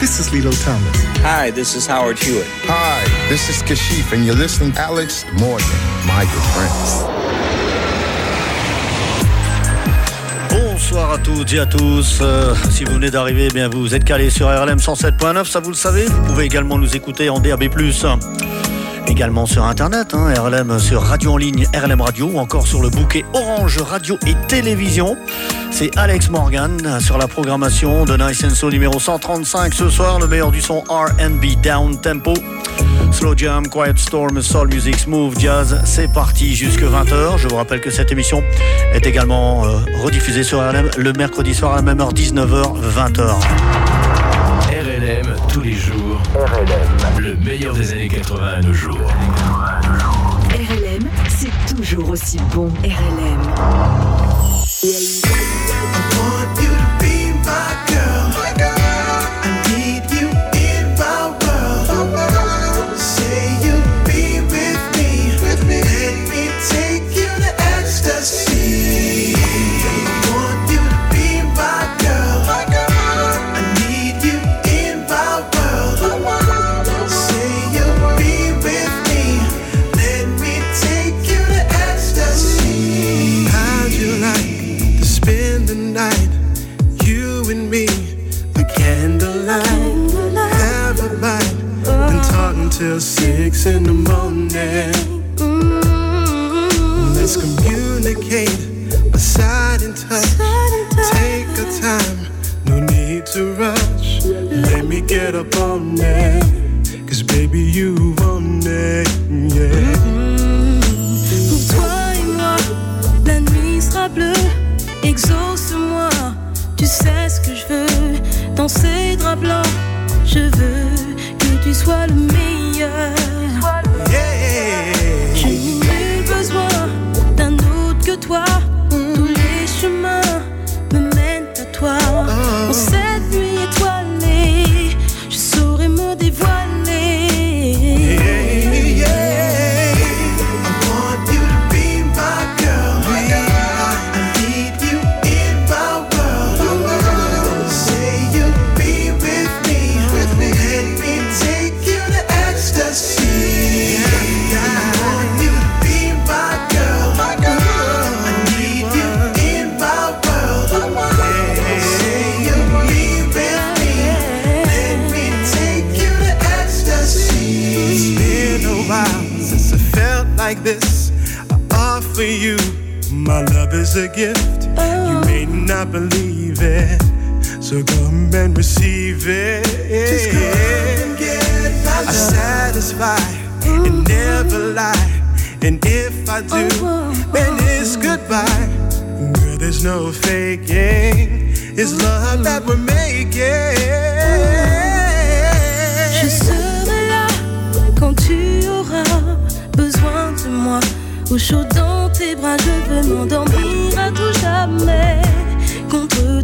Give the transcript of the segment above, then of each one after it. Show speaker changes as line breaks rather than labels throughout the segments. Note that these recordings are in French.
this is Lilo Thomas.
Hi, this is Howard Hewitt.
Hi, this is Kashif, and you're listening to Alex Morgan, my good friends.
Bonsoir à toutes et à tous. Euh, si vous venez d'arriver, eh bien vous êtes calés sur RLM 107.9, ça vous le savez. Vous pouvez également nous écouter en DAB+. Également sur internet, hein, RLM sur radio en ligne, RLM Radio ou encore sur le bouquet Orange Radio et Télévision. C'est Alex Morgan sur la programmation de Nice Soul numéro 135 ce soir, le meilleur du son RB Down Tempo. Slow Jam, Quiet Storm, Soul Music, Smooth Jazz, c'est parti jusque 20h. Je vous rappelle que cette émission est également euh, rediffusée sur RLM le mercredi soir à la même heure, 19h, 20h.
Tous les jours. RLM. Le meilleur des années 80 à nos jours.
RLM, c'est toujours aussi bon. RLM.
Six in the morning. Let's communicate, aside and touch. Take our time, no need to rush. Let me get up on it, cause baby you want it, yeah.
Pour toi et moi, la nuit sera bleue. Exauce-moi, tu sais ce que je veux. Dans ces draps blancs, je veux que tu sois le meilleur.
Is a gift. You may not believe it, so come and receive it. Just come and get my love. I satisfy and never lie. And if I do, then it's goodbye. Girl, there's no faking. It's love that we're making.
Je serai là quand tu auras besoin de moi. Au chaud dans tes bras, je veux m'endormir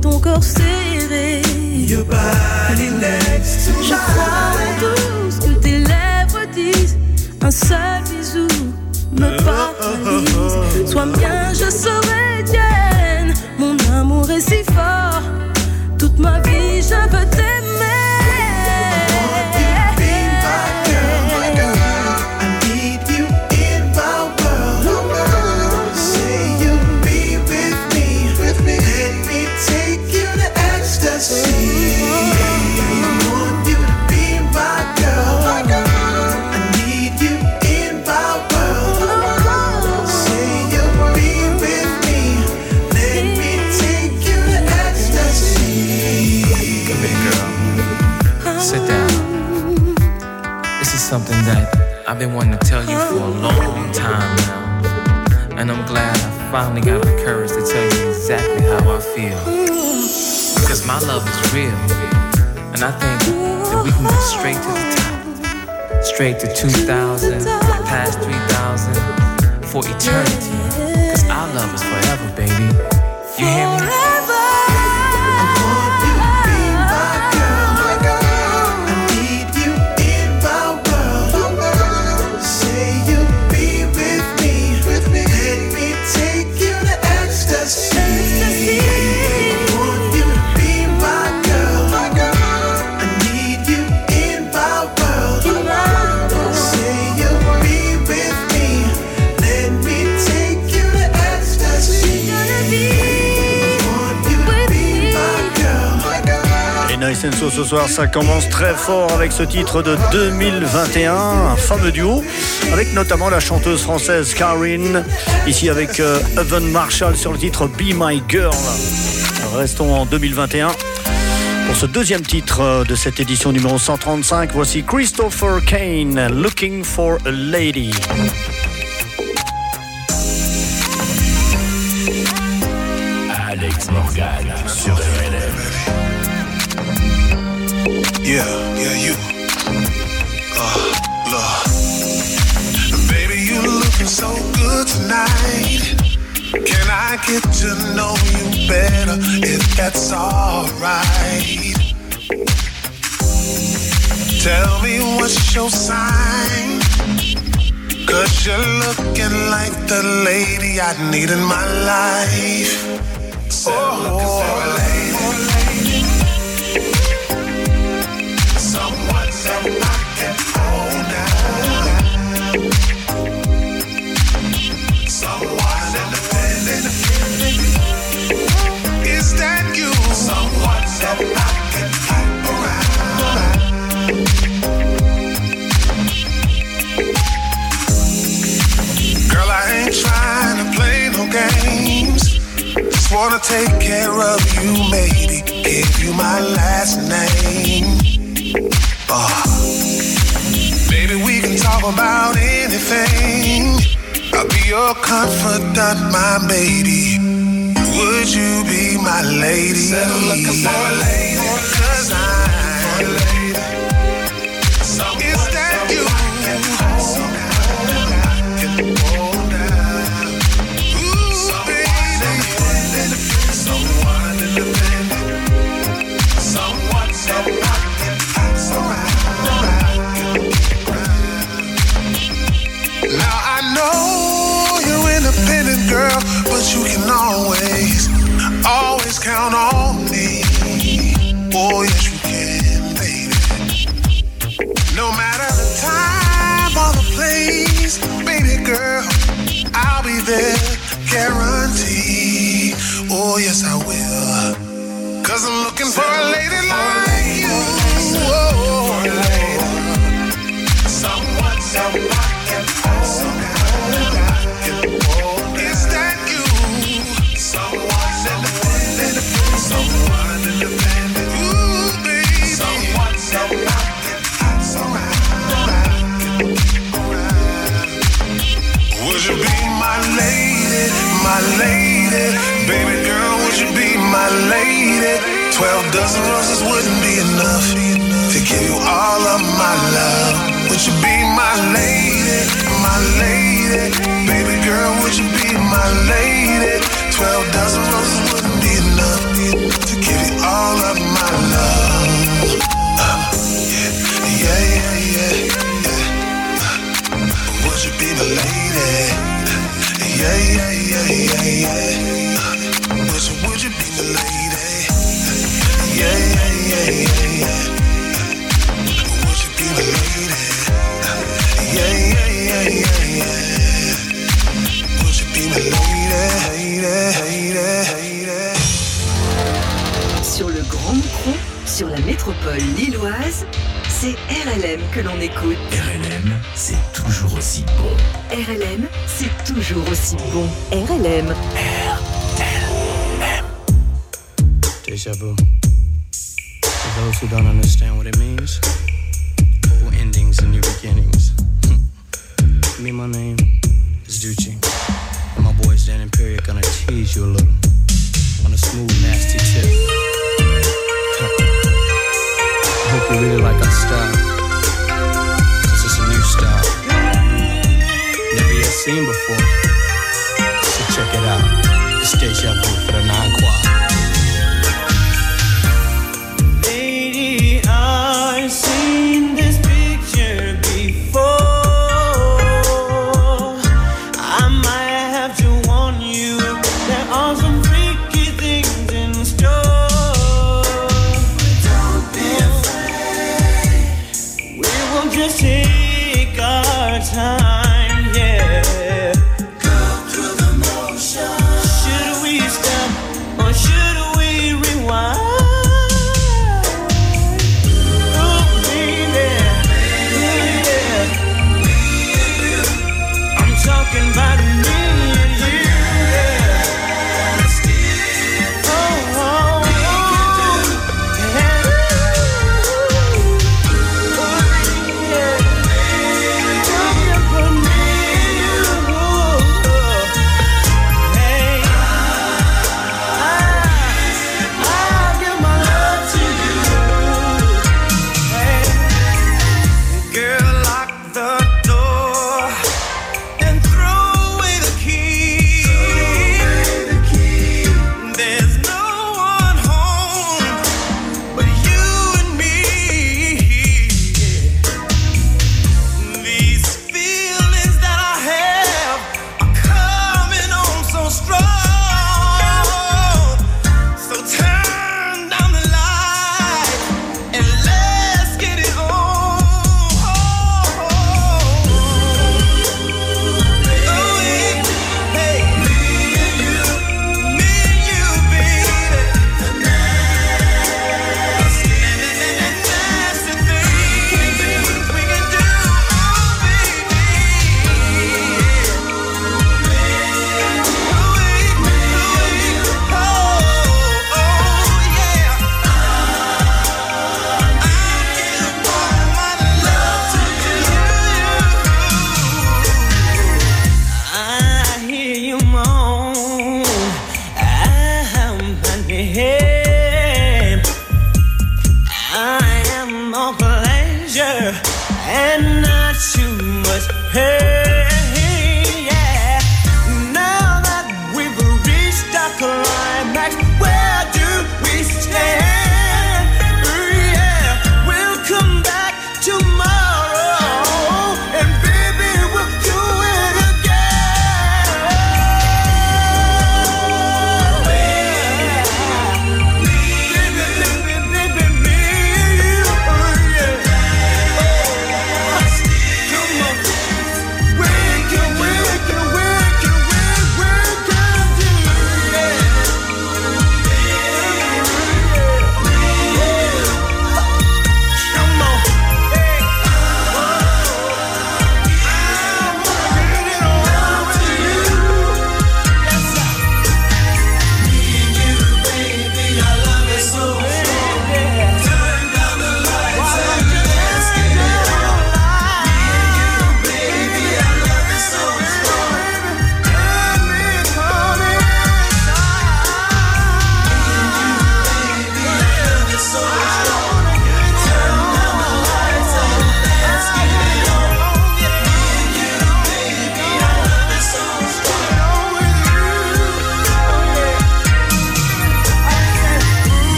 ton corps serré.
Your body next to
Je crois en tout ce que tes lèvres disent. Un seul bisou me paralyse. Sois bien, je serai tienne. Mon amour est si fort. Toute ma vie, je veux t'aimer.
I've been wanting to tell you for a long time now. And I'm glad I finally got the courage to tell you exactly how I feel. Because my love is real. And I think that we can go straight to the top. Straight to 2000, past 3000.
for eternity. Cause our love is forever, baby. You hear me?
Ce soir, ça commence très fort avec ce titre de 2021, un fameux duo, avec notamment la chanteuse française Karine, ici avec euh, Evan Marshall sur le titre Be My Girl. Restons en 2021. Pour ce deuxième titre euh, de cette édition numéro 135, voici Christopher Kane, Looking for a Lady.
Alex Morgan
Yeah, yeah, you. Uh, Lord. Baby, you looking so good tonight. Can I get to know you better if that's alright? Tell me what's your sign? Cause you're looking like the lady I need in my life. Oh, lady. Someone Wanna take care of you, maybe give you my last name. Oh. Baby, we can talk about anything. I'll be your confidant, my baby. Would you be my lady? Said I'm looking for a lady. Cause I'm dozen roses wouldn't be enough to give you all of my love. Would you be my lady, my lady? Baby girl, would you be my lady? Twelve dozen roses wouldn't be enough to give you all of my love. Uh, yeah, yeah, yeah, yeah. Uh, would you be my lady? Yeah, yeah, yeah, yeah, yeah. Uh, would you, would you be my lady?
Sur le Grand Micro, sur la métropole lilloise, c'est RLM que l'on écoute.
RLM, c'est toujours aussi bon.
RLM, c'est toujours aussi bon. RLM.
Deja vu. Those who don't understand what it means, old endings and new beginnings. Me, my name is Ducci, and my boys Dan Imperial gonna tease you a little on a smooth, nasty tip. I hope you really like our style, This is a new style, never yet seen before. So check it out, Stay sharp, vu for the non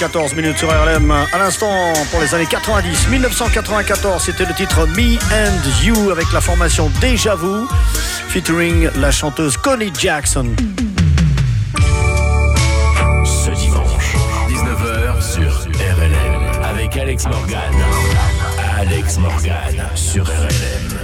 14 minutes sur RLM. À l'instant, pour les années 90, 1994, c'était le titre Me and You avec la formation Déjà Vous, featuring la chanteuse Connie Jackson.
Ce dimanche, 19h sur RLM, avec Alex Morgan. Alex Morgan sur RLM.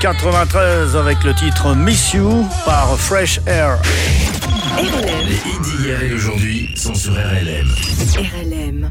93 avec le titre Miss You par Fresh Air. RLM.
Les hits d'hier et d'aujourd'hui sont sur RLM.
RLM.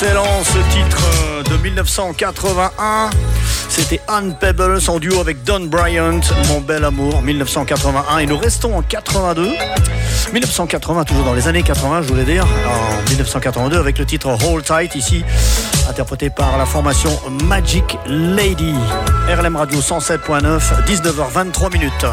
Excellent ce titre euh, de 1981. C'était Anne Pebbles en duo avec Don Bryant, Mon bel amour, 1981. Et nous restons en 82. 1980, toujours dans les années 80, je voulais dire. En 1982, avec le titre Hold Tight, ici, interprété par la formation Magic Lady. RLM Radio 107.9, 19h23 minutes.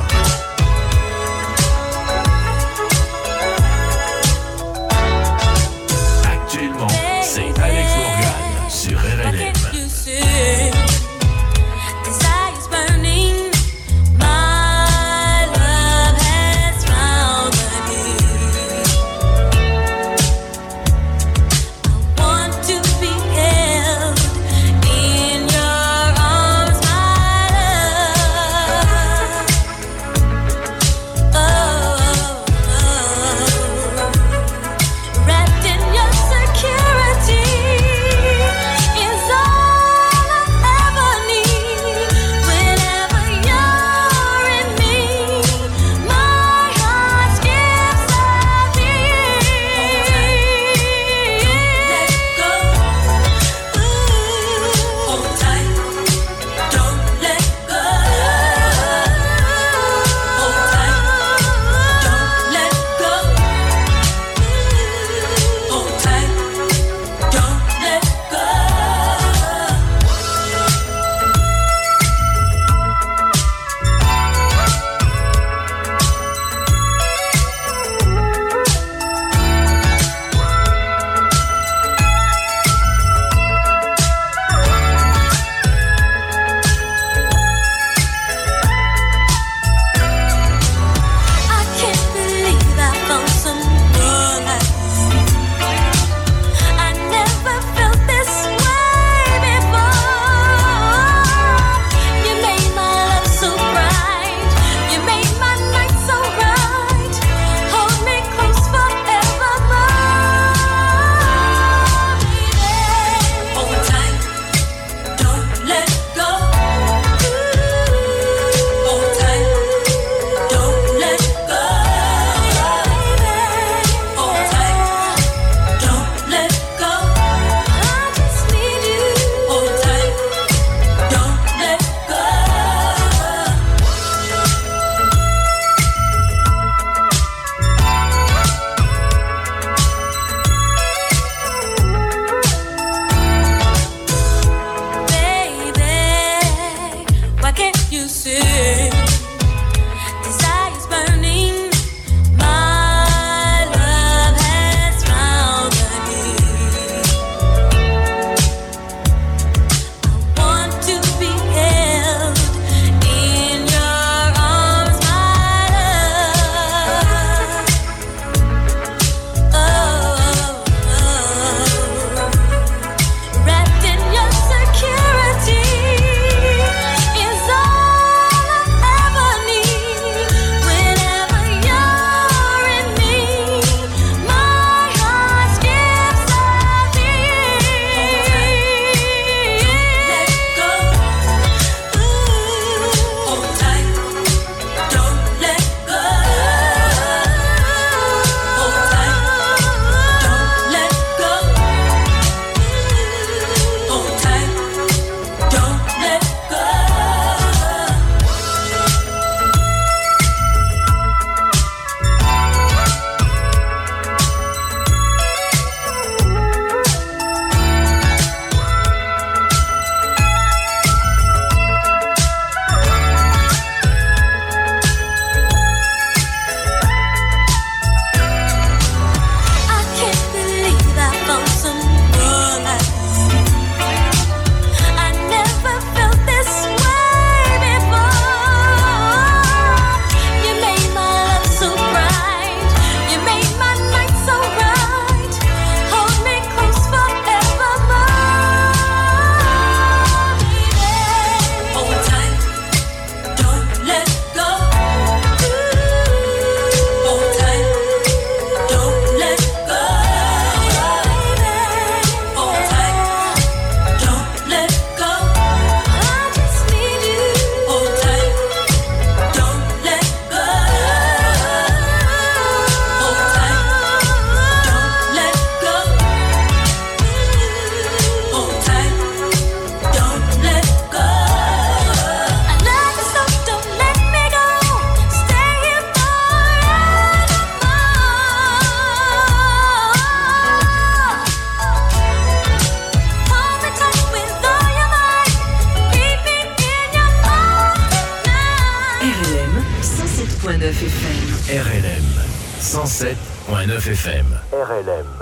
107.9 FM.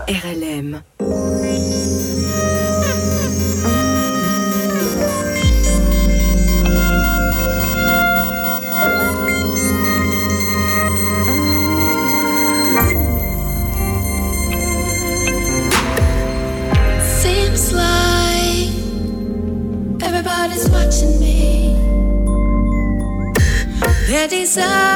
RLM.
Seems like everybody's watching me. Their desire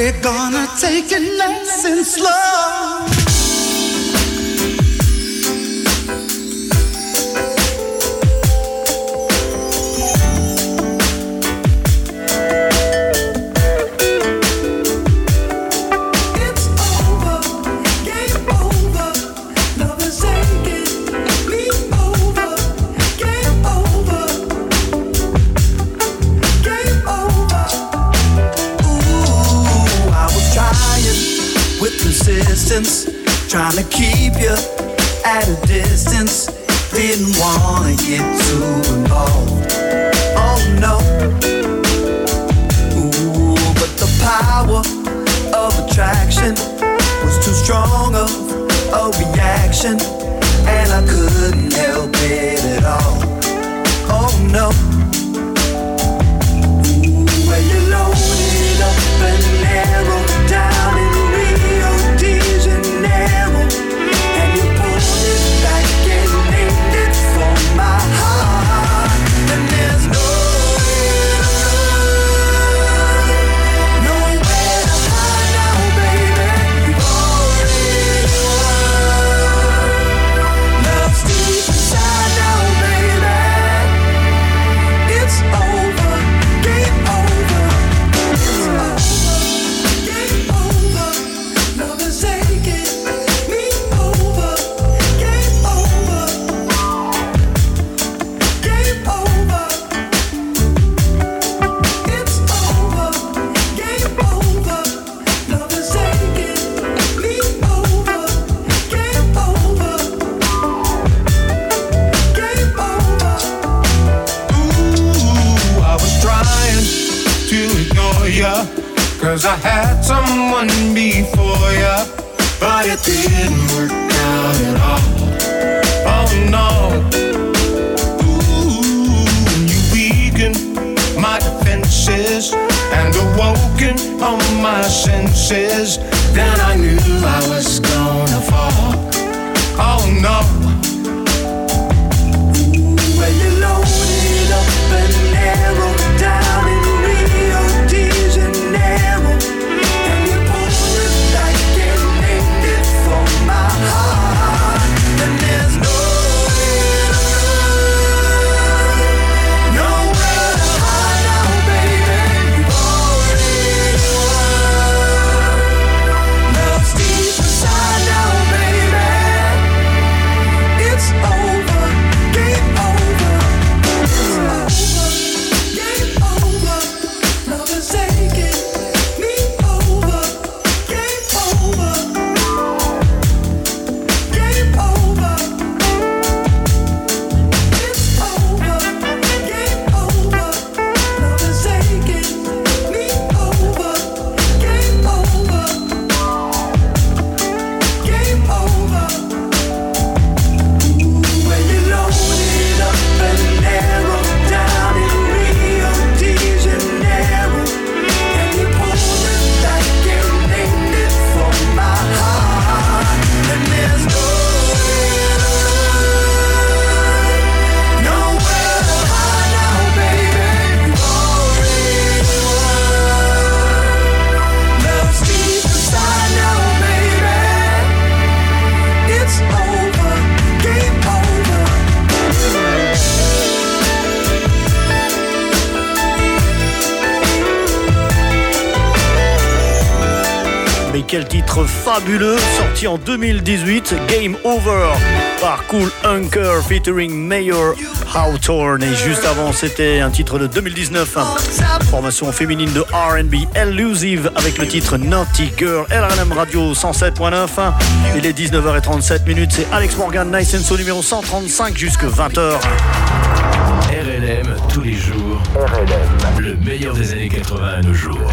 We're gonna take it nice and slow.
Cause I had someone before ya, but it didn't work out at all. Oh no. Ooh, you weakened my defenses and awoken all my senses. Then I knew I was gonna fall. Oh no.
quel titre fabuleux, sorti en 2018, Game Over par Cool Hunker featuring Mayor Hawthorne. Et juste avant, c'était un titre de 2019, hein. formation féminine de RB Elusive avec le titre Naughty Girl, LRM Radio 107.9. Hein. Il est 19h37 c'est Alex Morgan, Nice and so, numéro 135 jusque 20h.
RLM tous les jours. RLM. Le meilleur des années 80 à nos jours.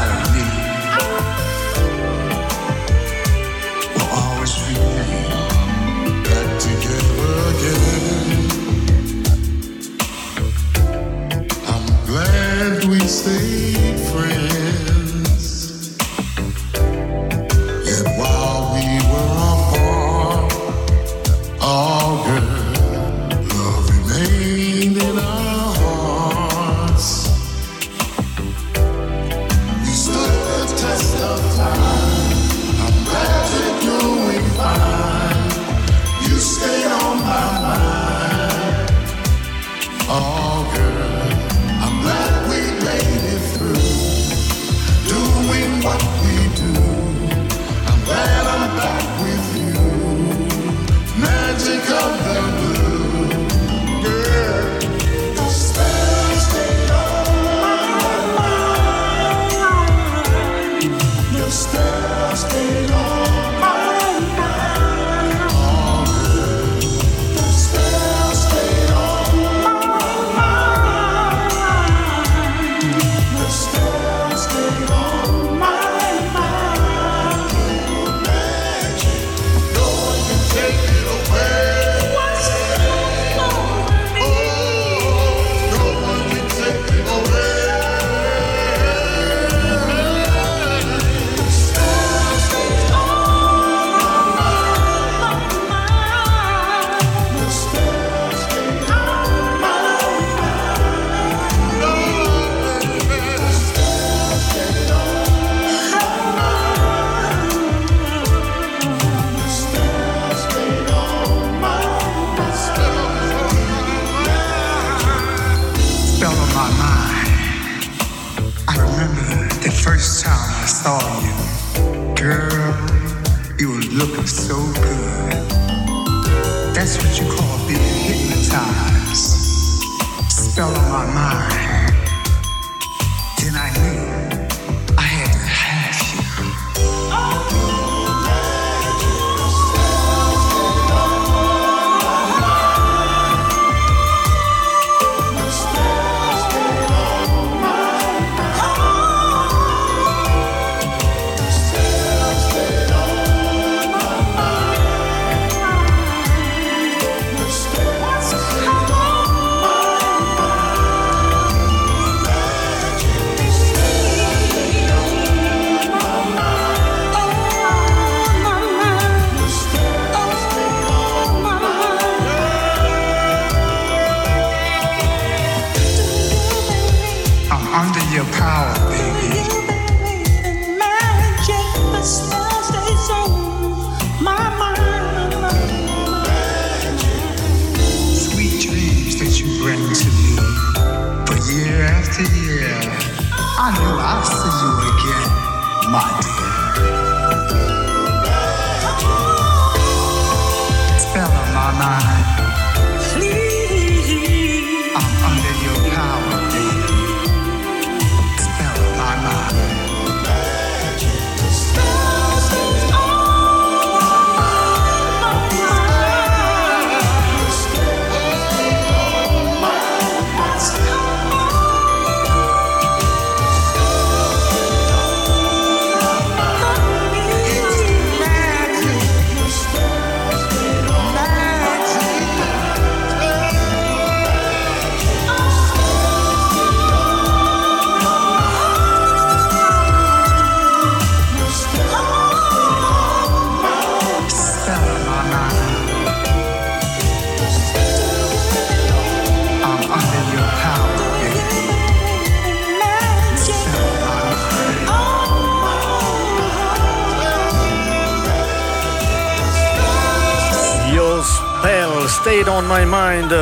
stay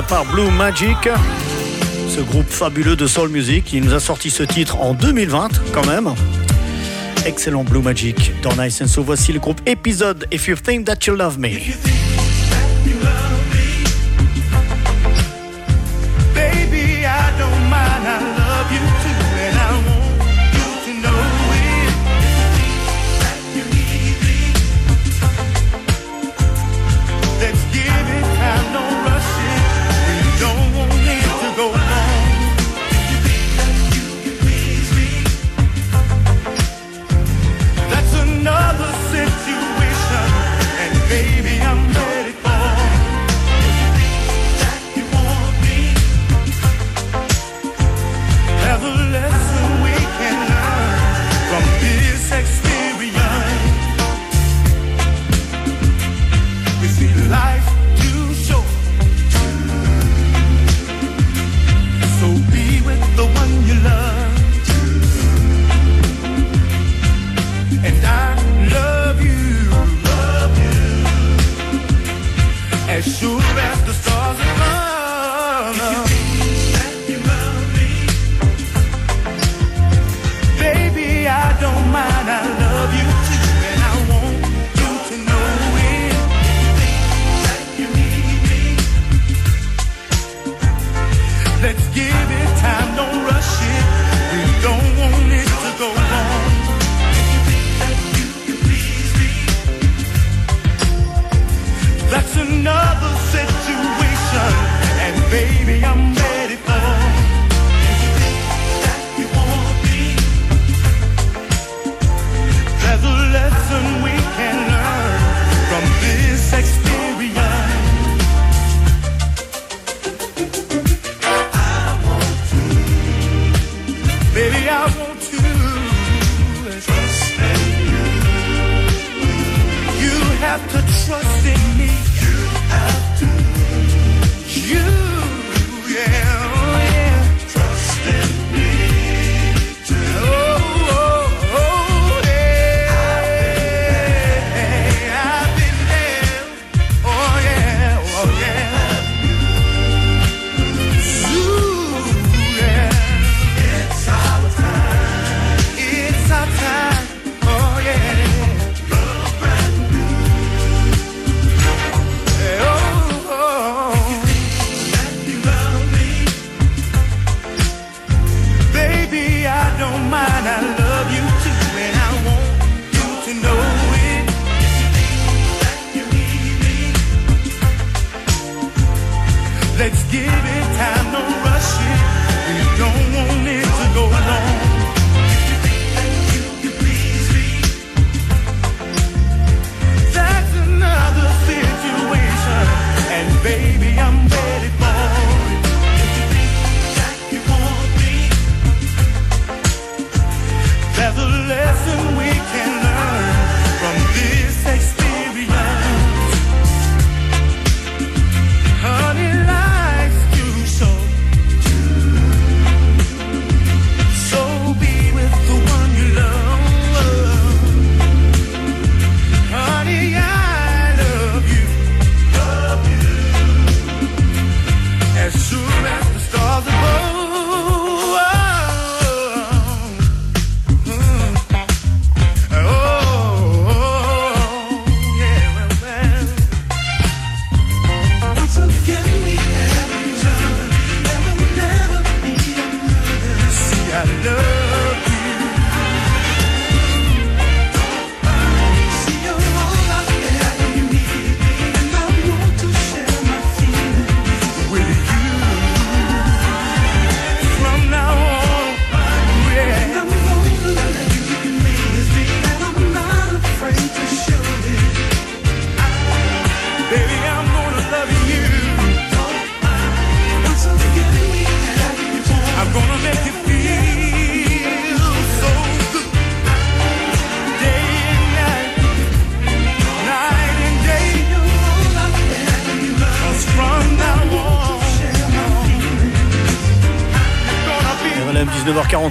par Blue Magic, ce groupe fabuleux de soul music. Il nous a sorti ce titre en 2020 quand même. Excellent Blue Magic dans Nice and So. Voici le groupe Episode. If You Think That You Love Me.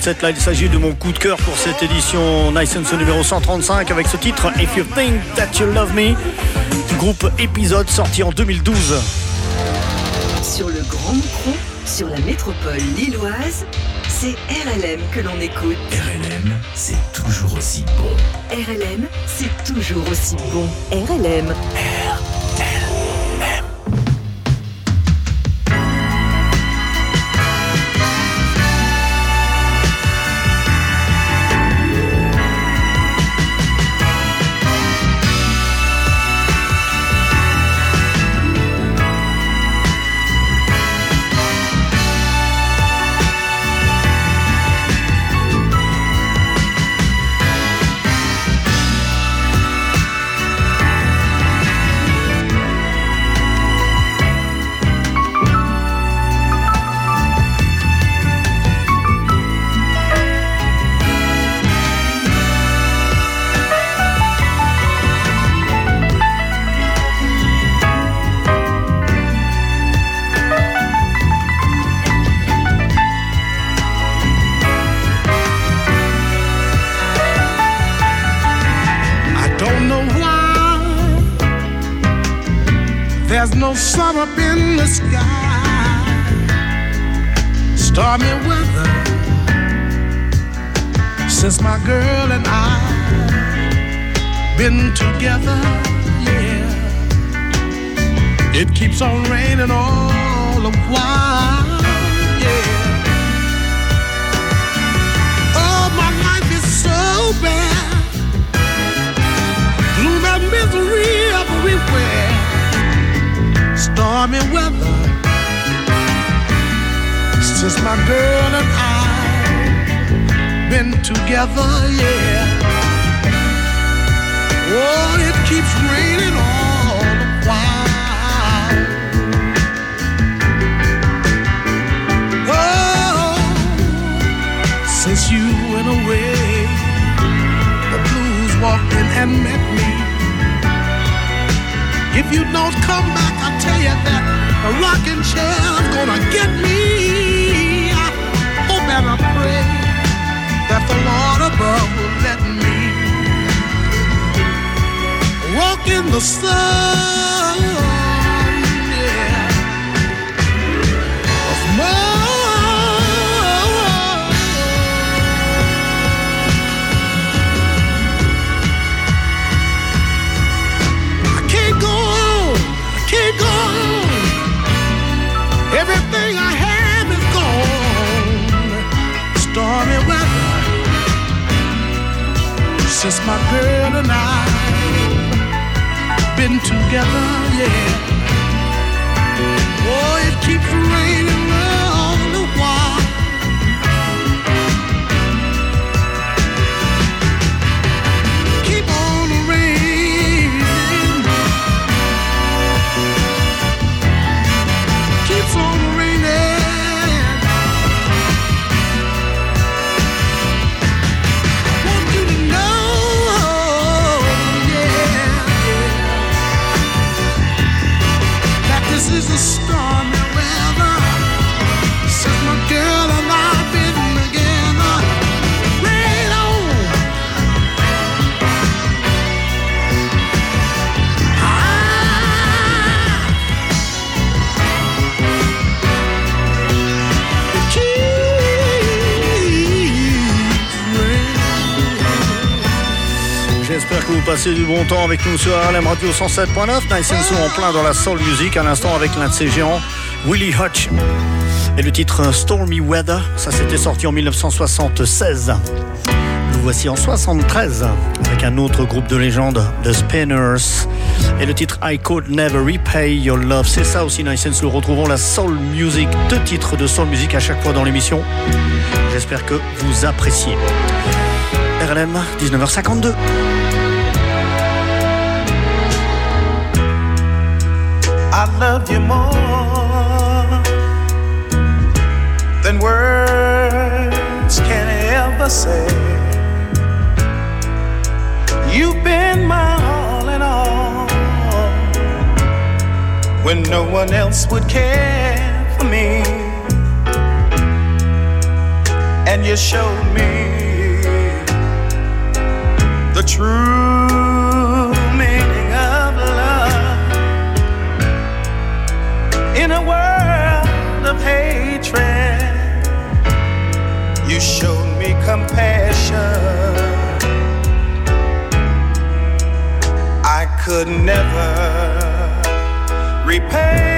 19h47, là il s'agit de mon coup de cœur pour cette édition Nice and So numéro 135 avec ce titre If You Think That You Love Me du groupe Épisode sorti en 2012.
Sur le Grand Micro, sur la métropole lilloise, c'est RLM que l'on écoute.
RLM, c'est toujours aussi bon.
RLM, c'est toujours aussi bon. RLM.
Sun up in the sky. Stormy weather since my girl and I been together. Yeah, it keeps on raining all the while. Yeah. Oh, my life is so bad gloom and misery everywhere. Stormy weather since my girl and I been together, yeah. Oh, it keeps raining all the while. Oh, since you went away the blues walked in and met me. If you don't come back, I tell you that a rocking chair's gonna get me. I hope and I pray that the Lord above will let me walk in the sun. Together, yeah.
Passez du bon temps avec nous sur RLM Radio 107.9. Nice and Slow en plein dans la soul music. À l'instant avec l'un de ses géants, Willie Hutch. Et le titre Stormy Weather, ça s'était sorti en 1976. Nous voici en 73 avec un autre groupe de légende, The Spinners. Et le titre I Could Never Repay Your Love. C'est ça aussi, Nice and. Retrouvons la soul music, deux titres de soul music à chaque fois dans l'émission. J'espère que vous appréciez. RLM, 19h52.
I love you more than words can ever say. You've been my all in all when no one else would care for me. And you showed me the true could never repay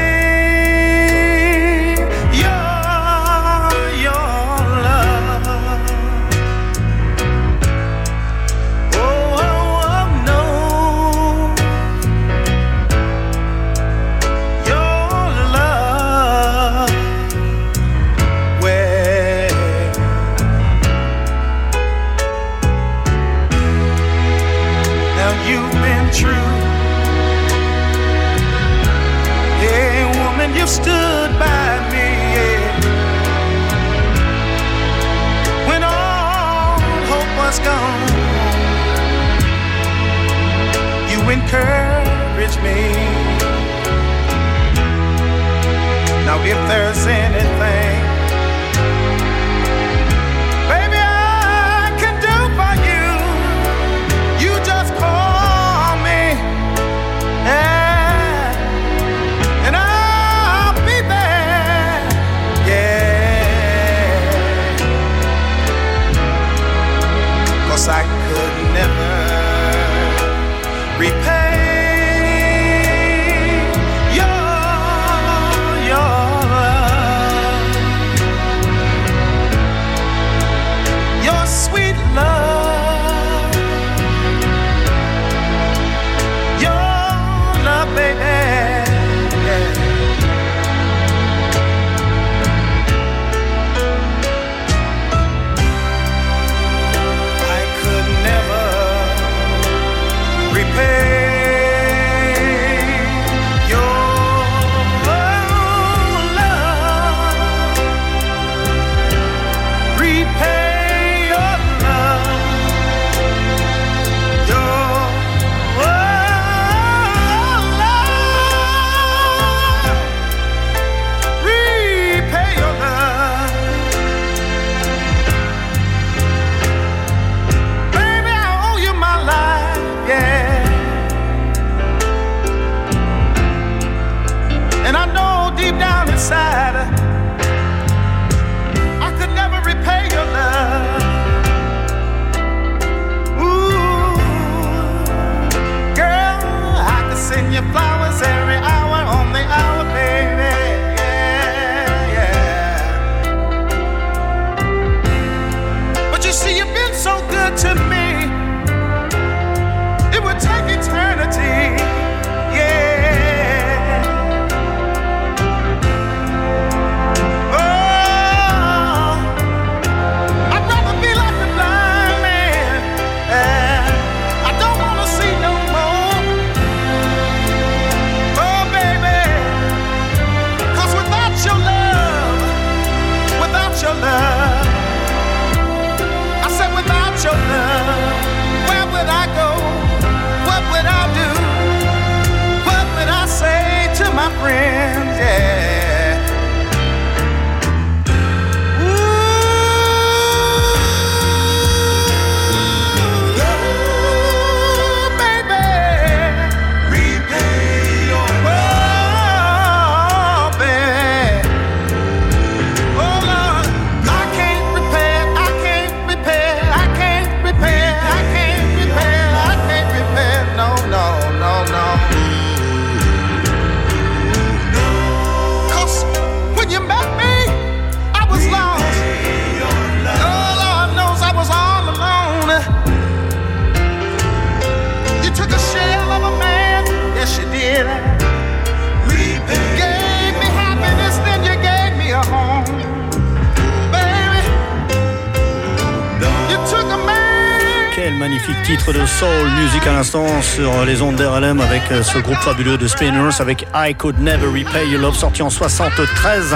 titre de soul music à l'instant sur les ondes d'RLM avec euh, ce groupe fabuleux de Spinners avec I Could Never Repay Your Love sorti en 73.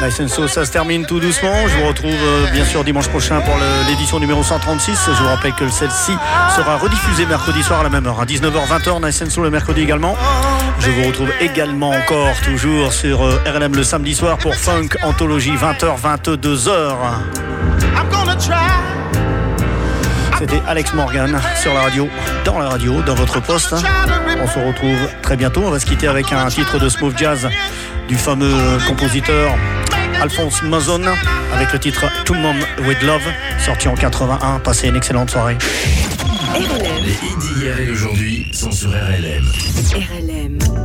Nice and So, ça se termine tout doucement. Je vous retrouve euh, bien sûr dimanche prochain pour l'édition numéro 136. Je vous rappelle que celle-ci sera rediffusée mercredi soir à la même heure, à 19h-20h. Nice and So le mercredi également. Je vous retrouve également encore toujours sur euh, RLM le samedi soir pour Funk Anthologie 20h-22h. C'était Alex Morgan sur la radio, dans la radio, dans votre poste. On se retrouve très bientôt. On va se quitter avec un titre de smooth jazz du fameux compositeur Alphonse Mazon avec le titre To Mom with Love, sorti en 81. Passez une excellente soirée.
RLM.
Les hits d'hier et d'aujourd'hui sont sur RLM.
RLM.